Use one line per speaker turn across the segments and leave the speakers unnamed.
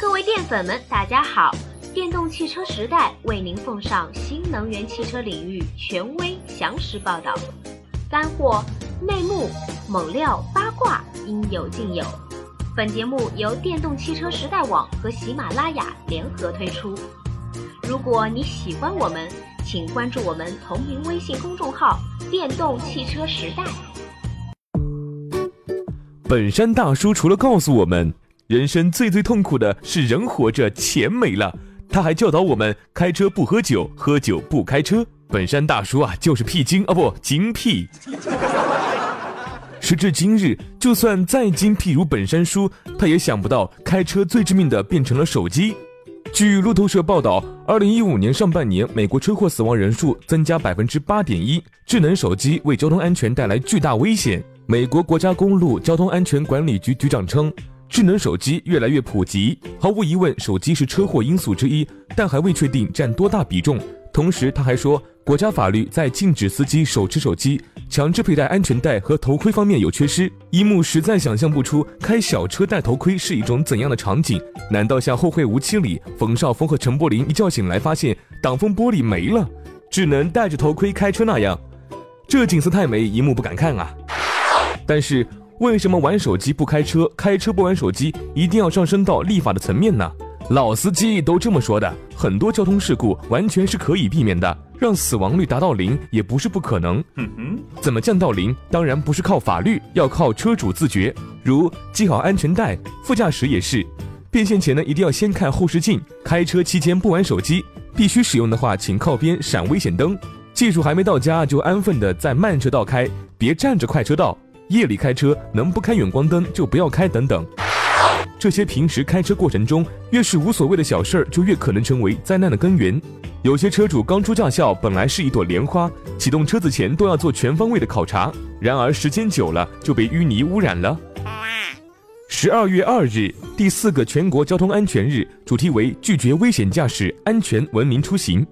各位淀粉们，大家好！电动汽车时代为您奉上新能源汽车领域权威详实报道，干货、内幕、猛料、八卦应有尽有。本节目由电动汽车时代网和喜马拉雅联合推出。如果你喜欢我们，请关注我们同名微信公众号“电动汽车时代”。
本山大叔除了告诉我们。人生最最痛苦的是人活着钱没了，他还教导我们开车不喝酒，喝酒不开车。本山大叔啊，就是屁精啊，不精屁。时至今日，就算再精辟如本山叔，他也想不到开车最致命的变成了手机。据路透社报道，二零一五年上半年，美国车祸死亡人数增加百分之八点一，智能手机为交通安全带来巨大危险。美国国家公路交通安全管理局局长称。智能手机越来越普及，毫无疑问，手机是车祸因素之一，但还未确定占多大比重。同时，他还说，国家法律在禁止司机手持手机、强制佩戴安全带和头盔方面有缺失。一幕实在想象不出，开小车戴头盔是一种怎样的场景？难道像《后会无期》里冯绍峰和陈柏霖一觉醒来发现挡风玻璃没了，只能戴着头盔开车那样？这景色太美，一幕不敢看啊！但是。为什么玩手机不开车，开车不玩手机，一定要上升到立法的层面呢？老司机都这么说的。很多交通事故完全是可以避免的，让死亡率达到零也不是不可能。嗯哼，怎么降到零？当然不是靠法律，要靠车主自觉。如系好安全带，副驾驶也是。变线前呢，一定要先看后视镜。开车期间不玩手机，必须使用的话，请靠边闪危险灯。技术还没到家就安分的在慢车道开，别占着快车道。夜里开车能不开远光灯就不要开，等等。这些平时开车过程中越是无所谓的小事儿，就越可能成为灾难的根源。有些车主刚出驾校，本来是一朵莲花，启动车子前都要做全方位的考察，然而时间久了就被淤泥污染了。十二月二日，第四个全国交通安全日，主题为拒绝危险驾驶，安全文明出行。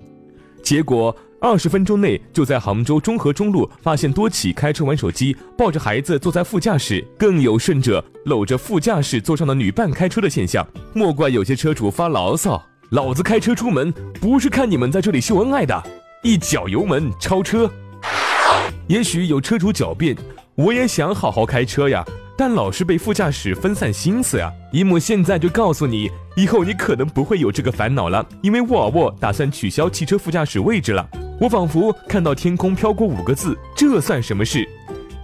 结果。二十分钟内，就在杭州中和中路发现多起开车玩手机、抱着孩子坐在副驾驶，更有甚者搂着副驾驶座上的女伴开车的现象。莫怪有些车主发牢骚：“老子开车出门不是看你们在这里秀恩爱的，一脚油门超车。”也许有车主狡辩：“我也想好好开车呀。”但老是被副驾驶分散心思呀！姨母现在就告诉你，以后你可能不会有这个烦恼了，因为沃尔沃打算取消汽车副驾驶位置了。我仿佛看到天空飘过五个字：这算什么事？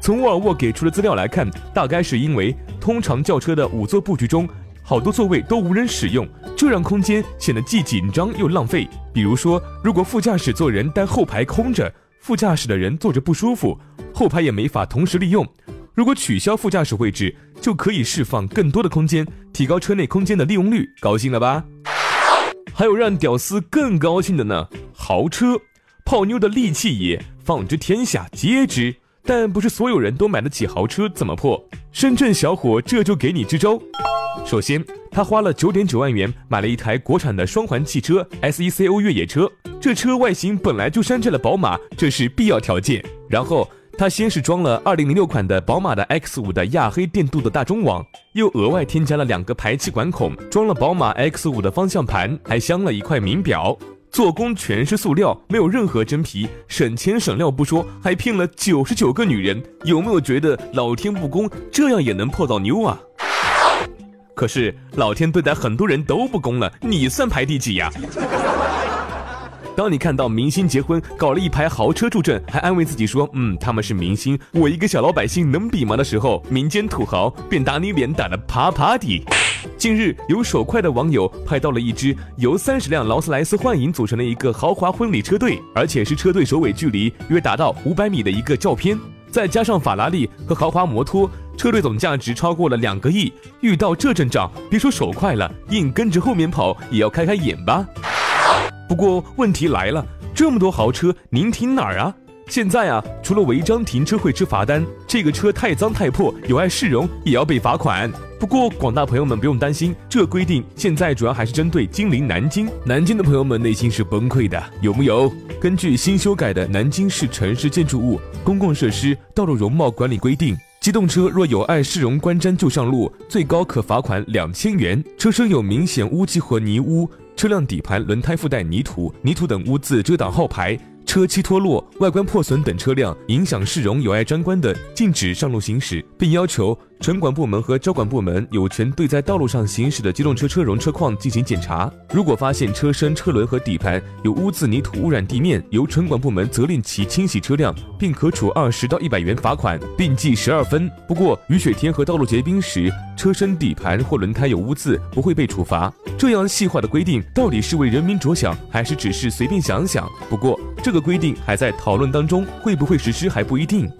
从沃尔沃给出的资料来看，大概是因为通常轿车的五座布局中，好多座位都无人使用，这让空间显得既紧张又浪费。比如说，如果副驾驶坐人但后排空着，副驾驶的人坐着不舒服，后排也没法同时利用。如果取消副驾驶位置，就可以释放更多的空间，提高车内空间的利用率，高兴了吧？还有让屌丝更高兴的呢，豪车，泡妞的利器也，放之天下皆知。但不是所有人都买得起豪车，怎么破？深圳小伙这就给你支招。首先，他花了九点九万元买了一台国产的双环汽车 S E C O 越野车，这车外形本来就山寨了宝马，这是必要条件。然后。他先是装了2006款的宝马的 X5 的亚黑电镀的大中网，又额外添加了两个排气管孔，装了宝马 X5 的方向盘，还镶了一块名表，做工全是塑料，没有任何真皮，省钱省料不说，还骗了九十九个女人。有没有觉得老天不公，这样也能泡到妞啊？可是老天对待很多人都不公了，你算排第几呀？当你看到明星结婚搞了一排豪车助阵，还安慰自己说：“嗯，他们是明星，我一个小老百姓能比吗？”的时候，民间土豪便打你脸打得啪啪的。近日，有手快的网友拍到了一支由三十辆劳斯莱斯幻影组成的一个豪华婚礼车队，而且是车队首尾距离约达到五百米的一个照片，再加上法拉利和豪华摩托，车队总价值超过了两个亿。遇到这阵仗，别说手快了，硬跟着后面跑也要开开眼吧。不过问题来了，这么多豪车，您停哪儿啊？现在啊，除了违章停车会吃罚单，这个车太脏太破，有碍市容，也要被罚款。不过广大朋友们不用担心，这规定现在主要还是针对金陵南京。南京的朋友们内心是崩溃的，有木有？根据新修改的《南京市城市建筑物公共设施道路容貌管理规定》。机动车若有碍市容观瞻就上路，最高可罚款两千元。车身有明显污迹或泥污，车辆底盘、轮胎附带泥土、泥土等污渍遮挡号牌。车漆脱落、外观破损等车辆影响市容、有碍瞻观的，禁止上路行驶，并要求城管部门和交管部门有权对在道路上行驶的机动车车容车况进行检查。如果发现车身、车轮和底盘有污渍、泥土污染地面，由城管部门责令其清洗车辆，并可处二十到一百元罚款，并记十二分。不过，雨雪天和道路结冰时，车身、底盘或轮胎有污渍，不会被处罚。这样细化的规定，到底是为人民着想，还是只是随便想想？不过，这个规定还在讨论当中，会不会实施还不一定。